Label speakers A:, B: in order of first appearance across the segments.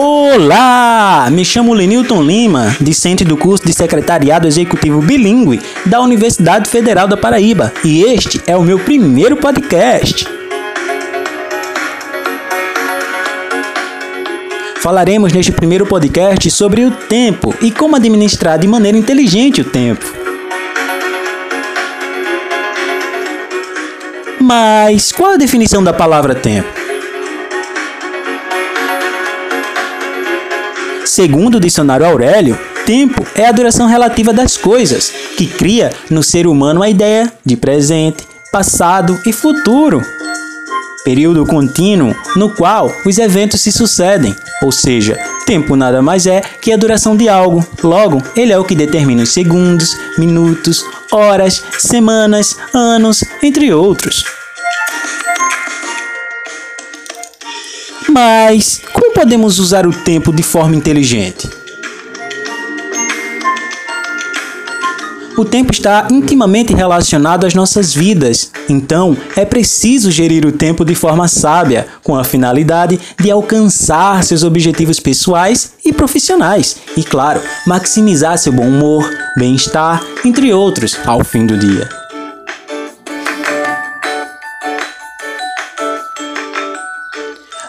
A: Olá! Me chamo Lenilton Lima, discente do curso de Secretariado Executivo Bilingue da Universidade Federal da Paraíba, e este é o meu primeiro podcast. Falaremos neste primeiro podcast sobre o tempo e como administrar de maneira inteligente o tempo. Mas qual a definição da palavra tempo? Segundo o dicionário Aurélio, tempo é a duração relativa das coisas, que cria no ser humano a ideia de presente, passado e futuro. Período contínuo no qual os eventos se sucedem, ou seja, tempo nada mais é que a duração de algo. Logo, ele é o que determina os segundos, minutos, horas, semanas, anos, entre outros. Mas como podemos usar o tempo de forma inteligente? O tempo está intimamente relacionado às nossas vidas, então é preciso gerir o tempo de forma sábia, com a finalidade de alcançar seus objetivos pessoais e profissionais, e claro, maximizar seu bom humor, bem-estar, entre outros, ao fim do dia.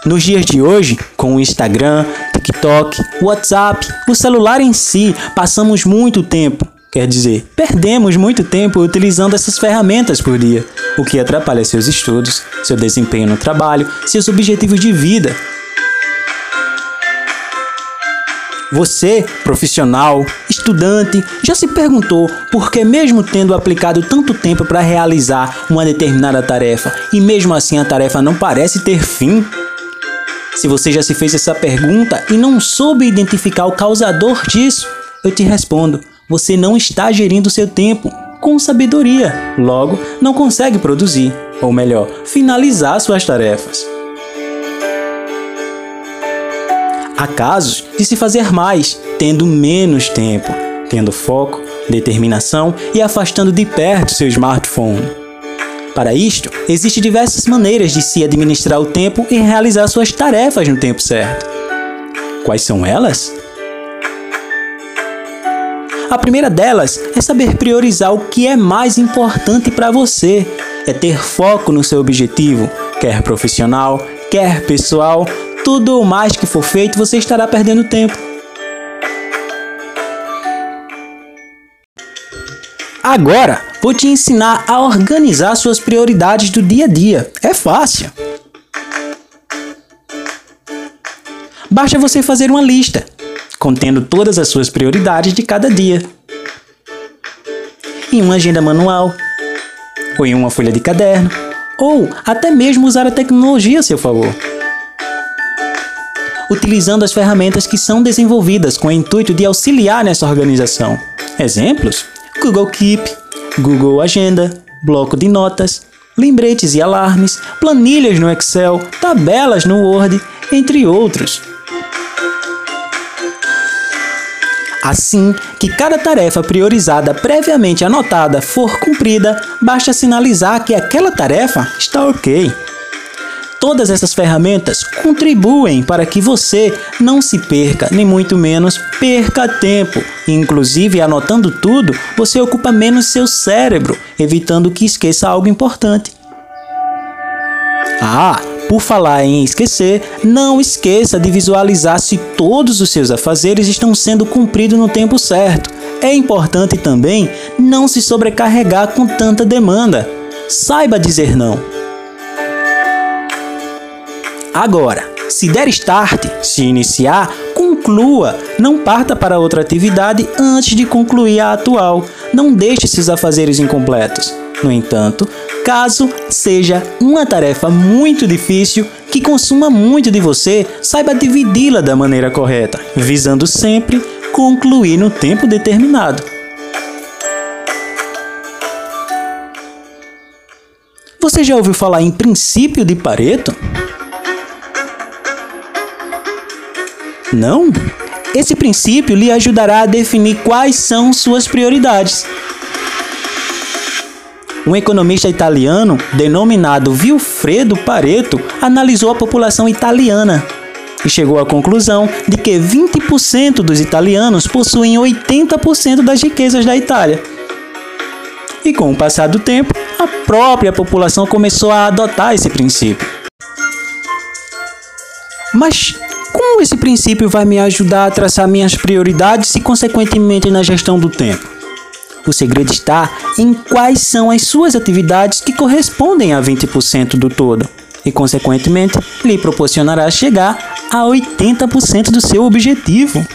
A: Nos dias de hoje, com o Instagram, TikTok, WhatsApp, o celular em si, passamos muito tempo, quer dizer, perdemos muito tempo utilizando essas ferramentas por dia, o que atrapalha seus estudos, seu desempenho no trabalho, seus objetivos de vida. Você, profissional, estudante, já se perguntou por que, mesmo tendo aplicado tanto tempo para realizar uma determinada tarefa e mesmo assim a tarefa não parece ter fim? Se você já se fez essa pergunta e não soube identificar o causador disso, eu te respondo: você não está gerindo seu tempo com sabedoria, logo, não consegue produzir, ou melhor, finalizar suas tarefas. Há casos de se fazer mais, tendo menos tempo, tendo foco, determinação e afastando de perto seu smartphone. Para isto, existem diversas maneiras de se administrar o tempo e realizar suas tarefas no tempo certo. Quais são elas? A primeira delas é saber priorizar o que é mais importante para você. É ter foco no seu objetivo, quer profissional, quer pessoal, tudo mais que for feito você estará perdendo tempo. Agora, vou te ensinar a organizar suas prioridades do dia a dia. É fácil. Basta você fazer uma lista contendo todas as suas prioridades de cada dia. Em uma agenda manual, ou em uma folha de caderno, ou até mesmo usar a tecnologia a seu favor. Utilizando as ferramentas que são desenvolvidas com o intuito de auxiliar nessa organização. Exemplos: Google Keep, Google Agenda, bloco de notas, lembretes e alarmes, planilhas no Excel, tabelas no Word, entre outros. Assim que cada tarefa priorizada previamente anotada for cumprida, basta sinalizar que aquela tarefa está ok. Todas essas ferramentas contribuem para que você não se perca, nem muito menos perca tempo. Inclusive, anotando tudo, você ocupa menos seu cérebro, evitando que esqueça algo importante. Ah, por falar em esquecer, não esqueça de visualizar se todos os seus afazeres estão sendo cumpridos no tempo certo. É importante também não se sobrecarregar com tanta demanda. Saiba dizer não. Agora, se der start, se iniciar, conclua. Não parta para outra atividade antes de concluir a atual. Não deixe seus afazeres incompletos. No entanto, caso seja uma tarefa muito difícil que consuma muito de você, saiba dividi-la da maneira correta, visando sempre concluir no tempo determinado. Você já ouviu falar em princípio de Pareto? Não? Esse princípio lhe ajudará a definir quais são suas prioridades. Um economista italiano denominado Vilfredo Pareto analisou a população italiana. e chegou à conclusão de que 20% dos italianos possuem 80% das riquezas da Itália. E com o passar do tempo, a própria população começou a adotar esse princípio. Mas como esse princípio vai me ajudar a traçar minhas prioridades e, consequentemente, na gestão do tempo? O segredo está em quais são as suas atividades que correspondem a 20% do todo e, consequentemente, lhe proporcionará chegar a 80% do seu objetivo.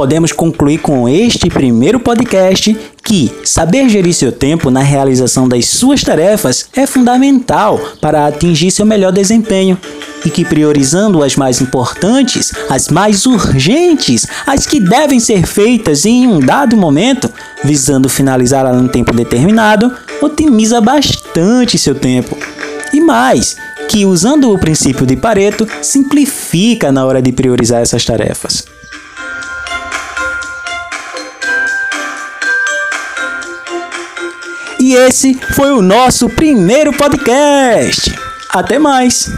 A: Podemos concluir com este primeiro podcast que saber gerir seu tempo na realização das suas tarefas é fundamental para atingir seu melhor desempenho e que priorizando as mais importantes, as mais urgentes, as que devem ser feitas em um dado momento, visando finalizá-la num tempo determinado, otimiza bastante seu tempo. E mais, que usando o princípio de Pareto, simplifica na hora de priorizar essas tarefas. E esse foi o nosso primeiro podcast. Até mais!